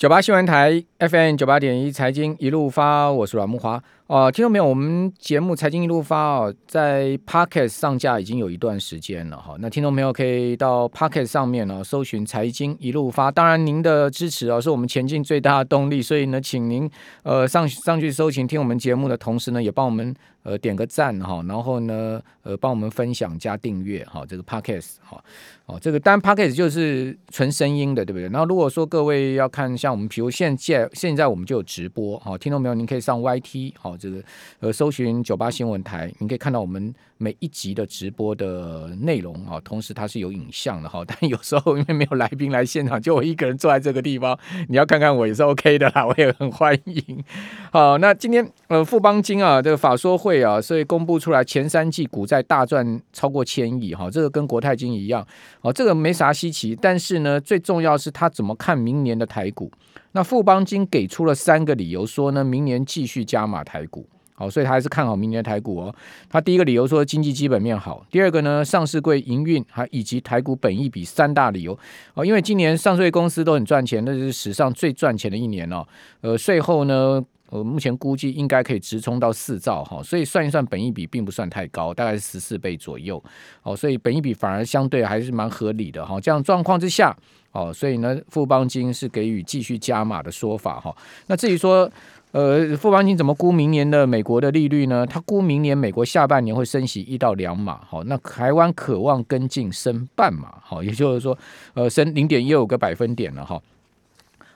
九八新闻台 FM 九八点一财经一路发，我是阮木华。哦、呃，听到没有？我们节目财经一路发哦，在 Pocket 上架已经有一段时间了哈。那听众朋友可以到 Pocket 上面呢，搜寻财经一路发。当然，您的支持啊，是我们前进最大的动力。所以呢，请您呃上上去搜寻听我们节目的同时呢，也帮我们呃点个赞哈，然后呢呃帮我们分享加订阅哈，这个 Pocket 哈。哦，这个单 Podcast 就是纯声音的，对不对？然后如果说各位要看像我们，比如现在现在我们就有直播，好，听到没有？您可以上 YT，好，这个呃搜寻九八新闻台，你可以看到我们每一集的直播的内容啊，同时它是有影像的哈。但有时候因为没有来宾来现场，就我一个人坐在这个地方，你要看看我也是 OK 的啦，我也很欢迎。好，那今天呃富邦金啊这个法说会啊，所以公布出来前三季股债大赚超过千亿哈，这个跟国泰金一样。哦，这个没啥稀奇，但是呢，最重要是他怎么看明年的台股。那富邦金给出了三个理由，说呢，明年继续加码台股。好，所以他还是看好明年台股哦。他第一个理由说经济基本面好，第二个呢，上市柜营运还以及台股本益比三大理由。哦，因为今年上市柜公司都很赚钱，那是史上最赚钱的一年哦。呃，税后呢。呃，目前估计应该可以直冲到四兆哈，所以算一算，本益比并不算太高，大概是十四倍左右。哦，所以本益比反而相对还是蛮合理的哈。这样状况之下，哦，所以呢，富邦金是给予继续加码的说法哈。那至于说，呃，富邦金怎么估明年的美国的利率呢？他估明年美国下半年会升息一到两码，好，那台湾渴望跟进升半码，好，也就是说，呃，升零点一五个百分点了哈。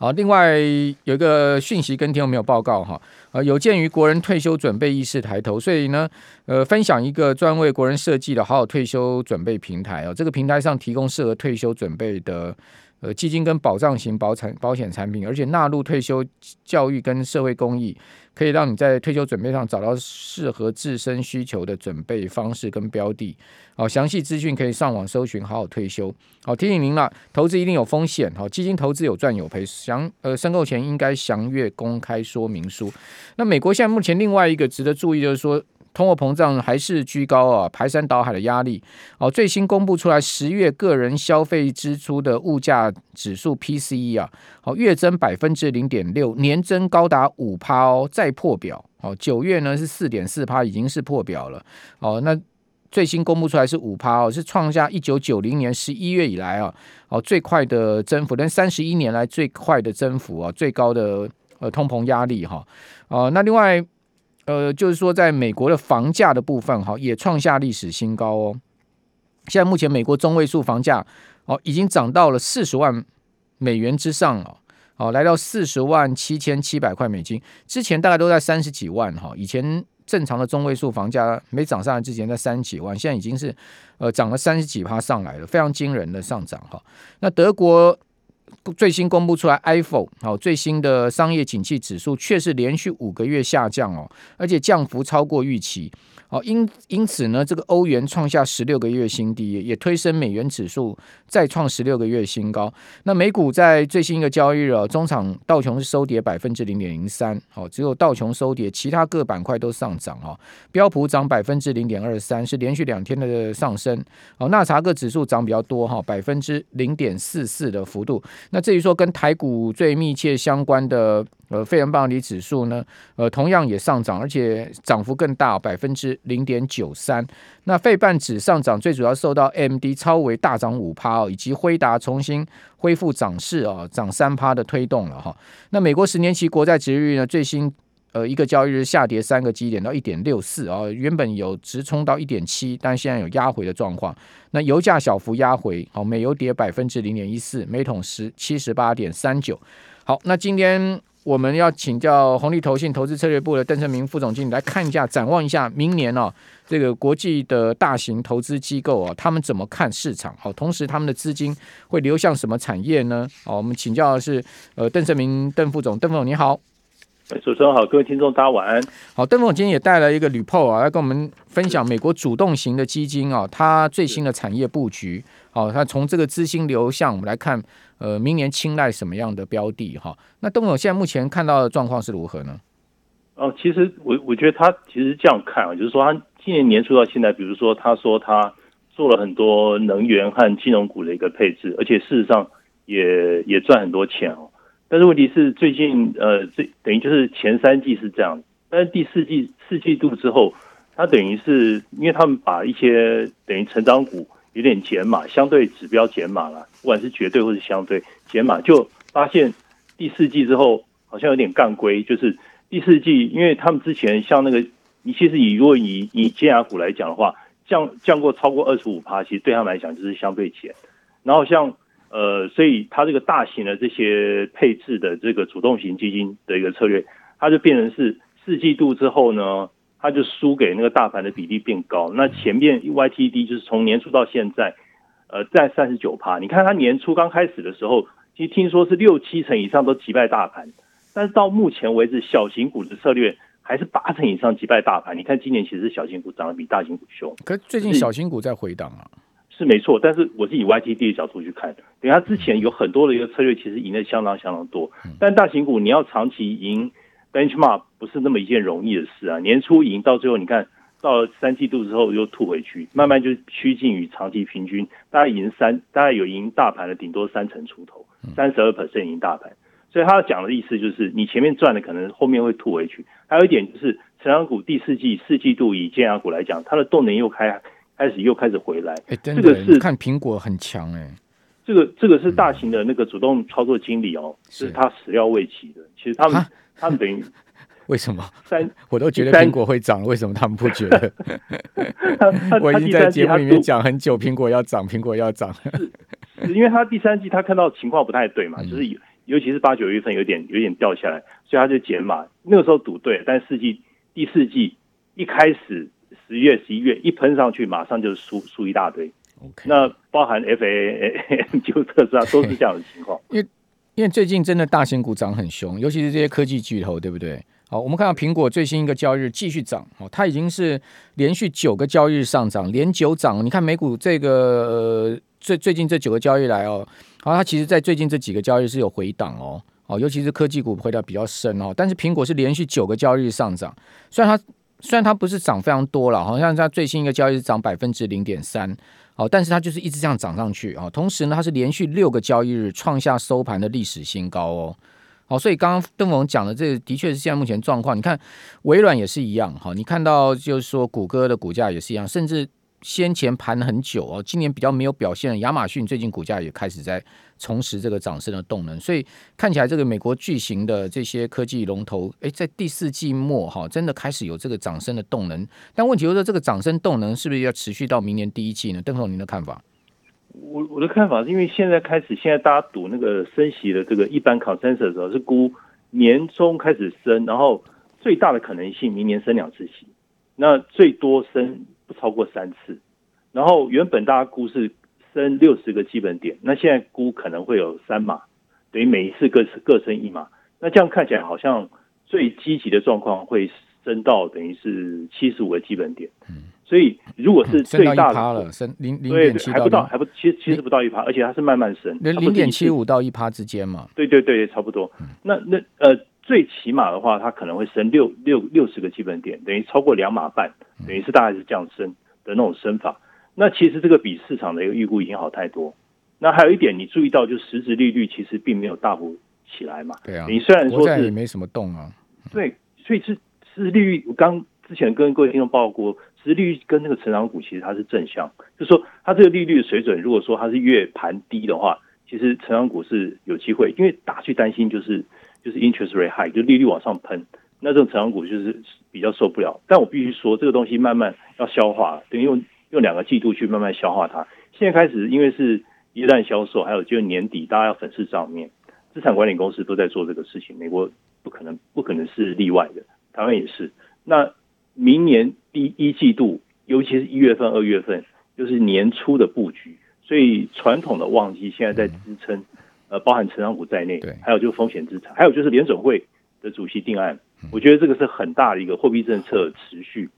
好，另外有一个讯息跟听众没有报告哈，呃，有鉴于国人退休准备意识抬头，所以呢，呃，分享一个专为国人设计的好好退休准备平台哦，这个平台上提供适合退休准备的。呃，基金跟保障型保产保险产品，而且纳入退休教育跟社会公益，可以让你在退休准备上找到适合自身需求的准备方式跟标的。好，详细资讯可以上网搜寻，好好退休。好，提醒您了，投资一定有风险。好，基金投资有赚有赔，详呃申购前应该详阅公开说明书。那美国现在目前另外一个值得注意就是说。通货膨胀还是居高啊，排山倒海的压力。哦，最新公布出来十月个人消费支出的物价指数 PCE 啊，好，月增百分之零点六，年增高达五趴哦，再破表。哦，九月呢是四点四趴，已经是破表了。哦，那最新公布出来是五趴哦，是创下一九九零年十一月以来啊，哦最快的增幅，连三十一年来最快的增幅啊，最高的呃通膨压力哈。哦，那另外。呃，就是说，在美国的房价的部分，哈，也创下历史新高哦。现在目前美国中位数房价哦，已经涨到了四十万美元之上了，哦，来到四十万七千七百块美金。之前大概都在三十几万哈，以前正常的中位数房价没涨上来之前在三十几万，现在已经是呃涨了三十几趴上来了，非常惊人的上涨哈。那德国。最新公布出来，iPhone 好最新的商业景气指数却是连续五个月下降哦，而且降幅超过预期。好，因因此呢，这个欧元创下十六个月新低，也推升美元指数再创十六个月新高。那美股在最新一个交易日，中场道琼是收跌百分之零点零三，好，只有道琼收跌，其他各板块都上涨哈。标普涨百分之零点二三，是连续两天的上升。好，纳查克指数涨比较多哈，百分之零点四四的幅度。那至于说跟台股最密切相关的。呃，费城半导体指数呢，呃，同样也上涨，而且涨幅更大，百分之零点九三。那费半指上涨，最主要受到 MD 超微大涨五趴哦，以及辉达重新恢复涨势啊，涨三趴的推动了哈。那美国十年期国债殖利率呢，最新呃一个交易日下跌三个基点到一点六四啊，原本有直冲到一点七，但现在有压回的状况。那油价小幅压回，好，美油跌百分之零点一四，每桶十七十八点三九。好，那今天。我们要请教红利投信投资策略部的邓胜明副总经理来看一下，展望一下明年哦，这个国际的大型投资机构哦，他们怎么看市场？好，同时他们的资金会流向什么产业呢？好，我们请教的是呃邓胜明邓副总，邓副总你好。主持人好，各位听众大家晚安。好，邓副总今天也带来一个 report 啊，来跟我们分享美国主动型的基金啊，它最新的产业布局。好，它从这个资金流向我们来看。呃，明年青睐什么样的标的哈？那邓总现在目前看到的状况是如何呢？哦，其实我我觉得他其实这样看啊，就是说他今年年初到现在，比如说他说他做了很多能源和金融股的一个配置，而且事实上也也赚很多钱哦。但是问题是最近呃，这等于就是前三季是这样，但是第四季四季度之后，它等于是因为他们把一些等于成长股有点减码，相对指标减码了，不管是绝对或是相对减码，就发现第四季之后好像有点干龟，就是第四季，因为他们之前像那个，你其实以如果以以尖牙股来讲的话，降降过超过二十五趴，其实对他们来讲就是相对减，然后像。呃，所以它这个大型的这些配置的这个主动型基金的一个策略，它就变成是四季度之后呢，它就输给那个大盘的比例变高。那前面 YTD 就是从年初到现在，呃，在三十九趴。你看它年初刚开始的时候，其实听说是六七成以上都击败大盘，但是到目前为止，小型股的策略还是八成以上击败大盘。你看今年其实小型股涨得比大型股凶，可是最近小型股在回档啊。是没错，但是我是以 YTD 的角度去看，等于他之前有很多的一个策略，其实赢的相当相当多。但大型股你要长期赢 benchmark 不是那么一件容易的事啊。年初赢到最后，你看到了三季度之后又吐回去，慢慢就趋近于长期平均，大概赢三，大概有赢大盘的顶多三成出头，三十二 percent 赢大盘。所以他讲的意思就是，你前面赚的可能后面会吐回去。还有一点就是，成长股第四季四季度以尖牙股来讲，它的动能又开。开始又开始回来，哎，这个是看苹果很强哎，这个这个是大型的那个主动操作经理哦，是，是他始料未及的。其实他们他们等于 为什么三我都觉得苹果会涨，为什么他们不觉得？我已经在节目里面讲很久，苹果要涨，苹果要涨，是因为他第三季他看到情况不太对嘛，就是尤其是八九月份有点有点掉下来，所以他就减码。那个时候赌对，但是四季第四季一开始。十月、十一月一喷上去，马上就输输一大堆。那包含 FAAM 就特斯拉都是这样的情况。因为因为最近真的大型股涨很凶，尤其是这些科技巨头，对不对？好，我们看到苹果最新一个交易日继续涨，哦，它已经是连续九个交易日上涨，连九涨。你看美股这个呃最最近这九个交易来哦，好，它其实在最近这几个交易日是有回档哦，哦，尤其是科技股回档比较深哦，但是苹果是连续九个交易日上涨，虽然它。虽然它不是涨非常多了，好像它最新一个交易日涨百分之零点三，哦，但是它就是一直这样涨上去啊。同时呢，它是连续六个交易日创下收盘的历史新高哦。好，所以刚刚邓总讲的这的确是现在目前状况。你看微软也是一样，好，你看到就是说谷歌的股价也是一样，甚至。先前盘很久哦，今年比较没有表现亚马逊最近股价也开始在重拾这个涨升的动能，所以看起来这个美国巨型的这些科技龙头，诶，在第四季末哈，真的开始有这个涨升的动能。但问题就是，这个涨升动能是不是要持续到明年第一季呢？邓总，您的看法？我我的看法是因为现在开始，现在大家赌那个升息的这个一般 consensus 的时候是估年中开始升，然后最大的可能性明年升两次息，那最多升。不超过三次，然后原本大家估是升六十个基本点，那现在估可能会有三码，等于每一次各各升一码，那这样看起来好像最积极的状况会升到等于是七十五个基本点。嗯，所以如果是最大的了，升零零点七还不到，还不其实其实不到一趴，而且它是慢慢升，零点七五到一趴之间嘛。对对对，差不多。那那呃。最起码的话，它可能会升六六六十个基本点，等于超过两码半，等于是大概是这样升的那种升法。那其实这个比市场的一个预估已经好太多。那还有一点，你注意到，就实质利率其实并没有大幅起来嘛。对啊。你虽然说是也没什么动啊。对，所以是实质利率，我刚之前跟各位听众报告过，实质利率跟那个成长股其实它是正向，就是说它这个利率的水准，如果说它是越盘低的话，其实成长股是有机会，因为大家去担心就是。就是 interest rate high，就利率往上喷，那这种成长股就是比较受不了。但我必须说，这个东西慢慢要消化，等于用用两个季度去慢慢消化它。现在开始，因为是一旦销售，还有就是年底大家要粉饰账面，资产管理公司都在做这个事情。美国不可能不可能是例外的，台湾也是。那明年第一季度，尤其是一月份、二月份，就是年初的布局，所以传统的旺季现在在支撑。呃，包含成长股在内，对，还有就是风险资产，还有就是联准会的主席定案，嗯，我觉得这个是很大的一个货币政策持续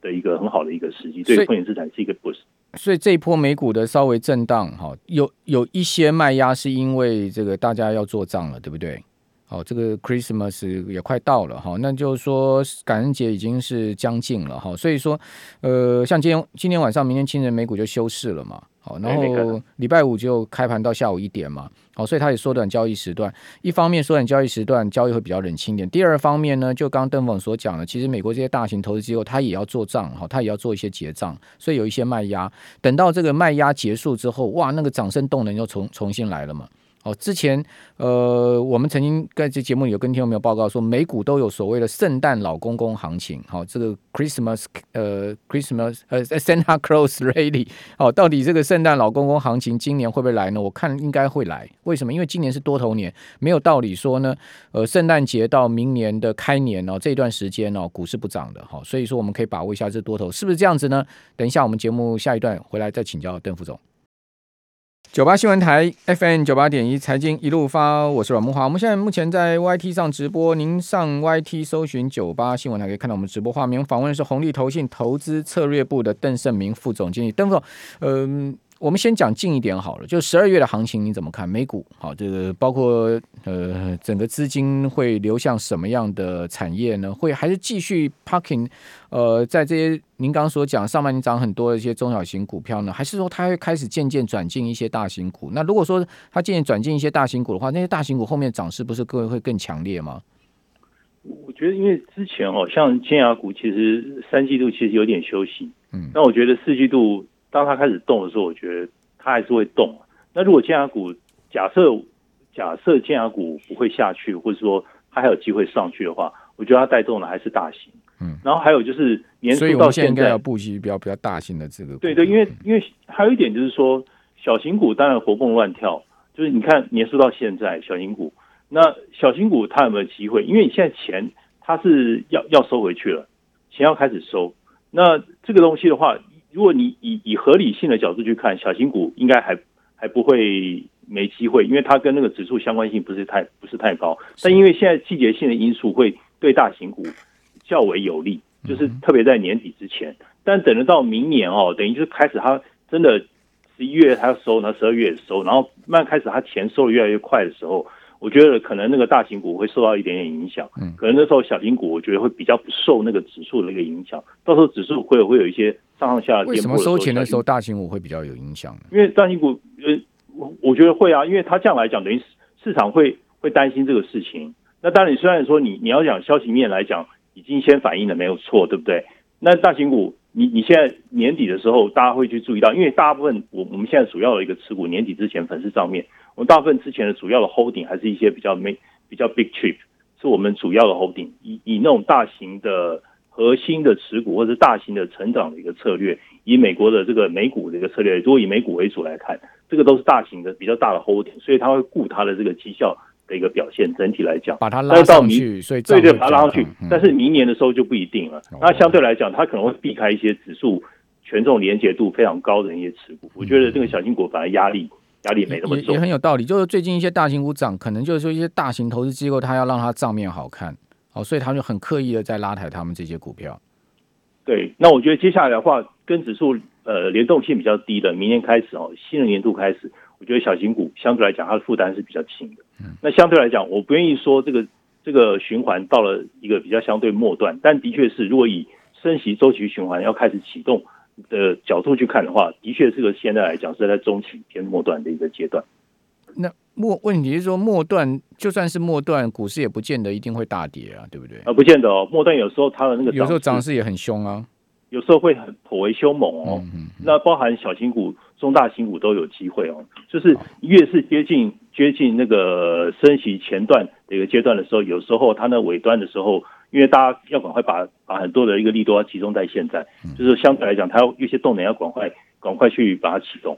的一个很好的一个时机，对风险资产是一个 boost。所以这一波美股的稍微震荡，哈，有有一些卖压是因为这个大家要做账了，对不对？好，这个 Christmas 也快到了，哈，那就是说感恩节已经是将近了，哈，所以说，呃，像今天今天晚上、明天清晨美股就休市了嘛。好，然后礼拜五就开盘到下午一点嘛，好，所以它也缩短交易时段。一方面缩短交易时段，交易会比较冷清一点。第二方面呢，就刚刚邓总所讲的，其实美国这些大型投资机构，它也要做账，哈，它也要做一些结账，所以有一些卖压。等到这个卖压结束之后，哇，那个涨升动能又重重新来了嘛。哦，之前呃，我们曾经在这节目里有跟听众朋友报告说，美股都有所谓的圣诞老公公行情，好、哦，这个 Christmas 呃 Christmas 呃 Santa Claus Rally，好、哦，到底这个圣诞老公公行情今年会不会来呢？我看应该会来，为什么？因为今年是多头年，没有道理说呢，呃，圣诞节到明年的开年哦，这段时间哦，股市不涨的，好、哦，所以说我们可以把握一下这多头是不是这样子呢？等一下我们节目下一段回来再请教邓副总。九八新闻台 FM 九八点一财经一路发，我是阮梦华。我们现在目前在 YT 上直播，您上 YT 搜寻九八新闻台可以看到我们直播画面。访问的是红利投信投资策略部的邓胜明副总经理，邓总，嗯、我们先讲近一点好了，就十二月的行情你怎么看？美股好，这个包括呃整个资金会流向什么样的产业呢？会还是继续 parking？呃，在这些您刚刚所讲上半年涨很多的一些中小型股票呢，还是说它会开始渐渐转进一些大型股？那如果说它渐渐转进一些大型股的话，那些大型股后面涨势不是各位会更强烈吗？我觉得因为之前哦，像尖牙股其实三季度其实有点休息，嗯，那我觉得四季度。当它开始动的时候，我觉得它还是会动。那如果尖牙股假设假设尖牙股不会下去，或者说它还有机会上去的话，我觉得它带动的还是大型。嗯，然后还有就是年初到现在，现在要布局比较比较大型的这个。对对，因为因为还有一点就是说，小型股当然活蹦乱跳，就是你看年初到现在小型股，那小型股它有没有机会？因为你现在钱它是要要收回去了，钱要开始收，那这个东西的话。如果你以以合理性的角度去看，小型股应该还还不会没机会，因为它跟那个指数相关性不是太不是太高。但因为现在季节性的因素会对大型股较为有利，就是特别在年底之前。但等得到明年哦，等于就是开始它真的十一月它收，然后十二月收，然后慢慢开始它钱收的越来越快的时候。我觉得可能那个大型股会受到一点点影响，嗯，可能那时候小型股我觉得会比较不受那个指数的一个影响，到时候指数会有会有一些上上下下。为什么收钱的时候大型股会比较有影响呢？因为大型股，呃，我我觉得会啊，因为它这样来讲，等于市场会会担心这个事情。那当然，你虽然说你你要讲消息面来讲，已经先反映了没有错，对不对？那大型股，你你现在年底的时候，大家会去注意到，因为大部分我我们现在主要的一个持股，年底之前粉丝账面。我们大部分之前的主要的 holding 还是一些比较没比较 big chip，是我们主要的 holding，以以那种大型的核心的持股或者是大型的成长的一个策略，以美国的这个美股的一个策略，如果以美股为主来看，这个都是大型的比较大的 holding，所以它会顾它的这个绩效的一个表现。整体来讲，把它拉上去，所以对对，把它拉上去。但是明年的时候就不一定了。那相对来讲，它可能会避开一些指数权重连结度非常高的一些持股。我觉得这个小金股反而压力。压力没那么重，也，也很有道理。就是最近一些大型股涨，可能就是说一些大型投资机构，他要让它账面好看，哦，所以他就很刻意的在拉抬他们这些股票。对，那我觉得接下来的话，跟指数呃联动性比较低的，明年开始哦，新的年度开始，我觉得小型股相对来讲，它的负担是比较轻的。嗯，那相对来讲，我不愿意说这个这个循环到了一个比较相对末段，但的确是，如果以升息周期循环要开始启动。的角度去看的话，的确是个现在来讲是在中期偏末段的一个阶段。那末问题是说末段，就算是末段，股市也不见得一定会大跌啊，对不对？啊，不见得哦。末段有时候它的那个有时候涨势也很凶啊，有时候会很颇为凶猛哦。嗯嗯嗯，那包含小型股、中大型股都有机会哦。就是越是接近接近那个升息前段的一个阶段的时候，有时候它那尾端的时候。因为大家要赶快把把很多的一个力度要集中在现在，就是相对来讲，它有一些动能要赶快赶快去把它启动，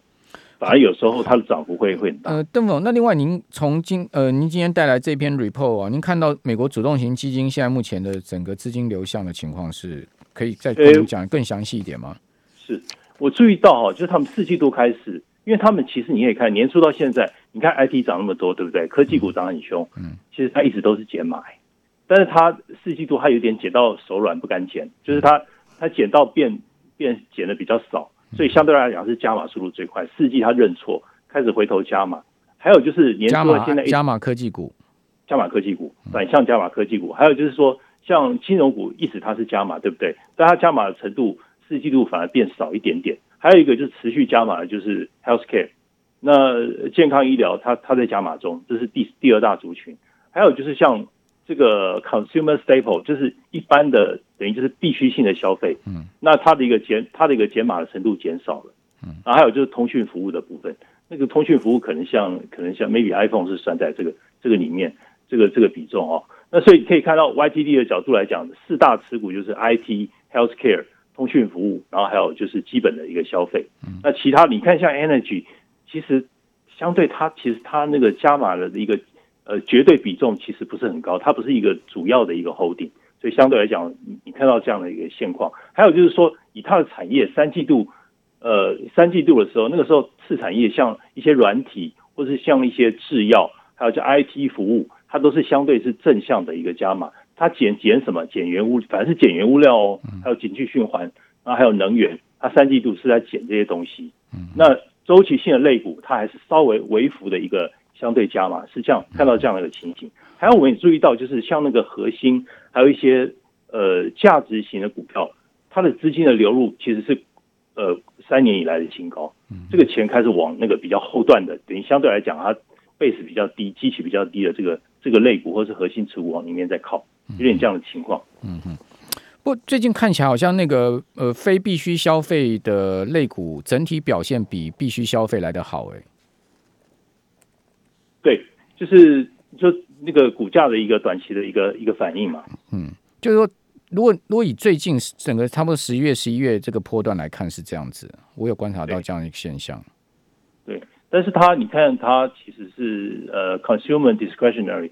反而有时候它的涨幅会会很大。呃，邓总，那另外您从今呃，您今天带来这篇 report 啊，您看到美国主动型基金现在目前的整个资金流向的情况，是可以再跟我们讲更详细一点吗？是我注意到哈，就是他们四季度开始，因为他们其实你也看年初到现在，你看 IT 涨那么多，对不对？科技股涨很凶，嗯，其实它一直都是减码。但是它四季度它有点减到手软不敢减，就是它它减到变变减的比较少，所以相对来讲是加码速度最快。四季它认错，开始回头加码。还有就是年初现在加码科技股，加码科技股，反向加码科技股。还有就是说像金融股，一直它是加码，对不对？但它加码的程度四季度反而变少一点点。还有一个就是持续加码的，就是 healthcare。那健康医疗它它在加码中，这是第第二大族群。还有就是像这个 consumer staple，就是一般的等于就是必须性的消费。嗯，那它的一个减它的一个减码的程度减少了。嗯，然后还有就是通讯服务的部分，那个通讯服务可能像可能像 maybe iPhone 是算在这个这个里面，这个这个比重哦。那所以可以看到 YTD 的角度来讲，四大持股就是 IT、healthcare、通讯服务，然后还有就是基本的一个消费。那其他你看像 energy，其实相对它其实它那个加码的一个呃绝对比重其实不是很高，它不是一个主要的一个 holding，所以相对来讲，你你看到这样的一个现况。还有就是说，以它的产业三季度呃三季度的时候，那个时候次产业像一些软体，或是像一些制药，还有叫 IT 服务。它都是相对是正向的一个加码，它减减什么？减原物，反正是减原物料哦，还有景气循环，然后还有能源，它三季度是在减这些东西。那周期性的类股，它还是稍微微幅的一个相对加码，是这样看到这样的一个情形。还有我们也注意到，就是像那个核心，还有一些呃价值型的股票，它的资金的流入其实是呃三年以来的新高，这个钱开始往那个比较后段的，等于相对来讲它。base 比较低，基期比较低的这个这个类股或是核心持股往里面在靠，有点这样的情况。嗯哼。不过最近看起来好像那个呃非必须消费的类股整体表现比必须消费来得好哎。对，就是就那个股价的一个短期的一个一个反应嘛。嗯，就是说，如果如果以最近整个差不多十一月、十一月这个波段来看是这样子，我有观察到这样一个现象。对。对但是它，你看它其实是呃，consumer discretionary，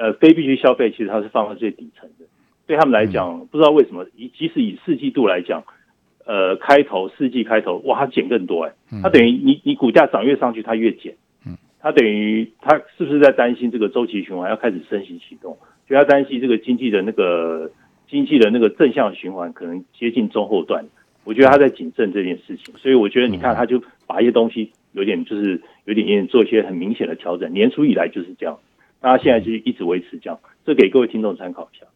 呃，非必需消费，其实它是放在最底层的。对他们来讲，不知道为什么，以即使以四季度来讲，呃，开头四季开头，哇，它减更多哎，它等于你你股价涨越上去，它越减。嗯，它等于它是不是在担心这个周期循环要开始升息启动？所以它担心这个经济的那个经济的那个正向循环可能接近中后段。我觉得他在谨慎这件事情，所以我觉得你看，他就把一些东西。有点就是有点有点做一些很明显的调整，年初以来就是这样，那他现在就一直维持这样，这给各位听众参考一下。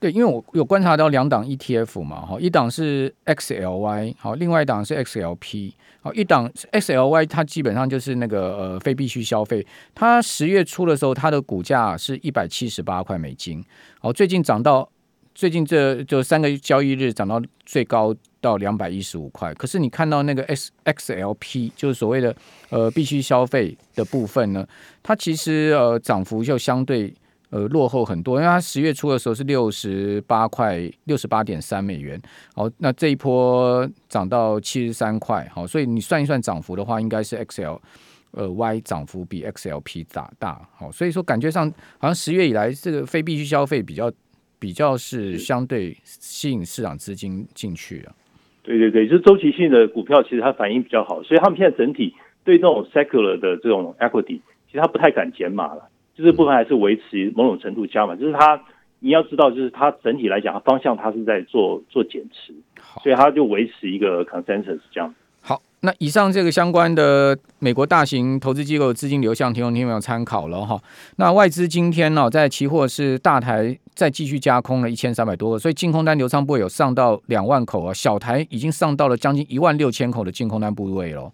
对，因为我有观察到两档 ETF 嘛，哈，一档是 XLY，好，另外一档是 XLP，好，一档 XLY 它基本上就是那个呃非必需消费，它十月初的时候它的股价是一百七十八块美金，好，最近涨到。最近这就三个交易日涨到最高到两百一十五块，可是你看到那个 X XLP 就是所谓的呃必须消费的部分呢，它其实呃涨幅就相对呃落后很多，因为它十月初的时候是六十八块六十八点三美元，好，那这一波涨到七十三块，好，所以你算一算涨幅的话，应该是 XL 呃 Y 涨幅比 XLP 大大，好，所以说感觉上好像十月以来这个非必须消费比较。比较是相对吸引市场资金进去啊，对对对，就是周期性的股票，其实它反应比较好，所以他们现在整体对这种 secular 的这种 equity，其实它不太敢减码了，就是部分还是维持某种程度加码，就是它你要知道，就是它整体来讲，它方向它是在做做减持，所以它就维持一个 consensus 这样。那以上这个相关的美国大型投资机构资金流向，听众听没有参考了哈。那外资今天呢，在期货是大台再继续加空了一千三百多个，所以净空单流仓部位有上到两万口啊，小台已经上到了将近一万六千口的净空单部位了。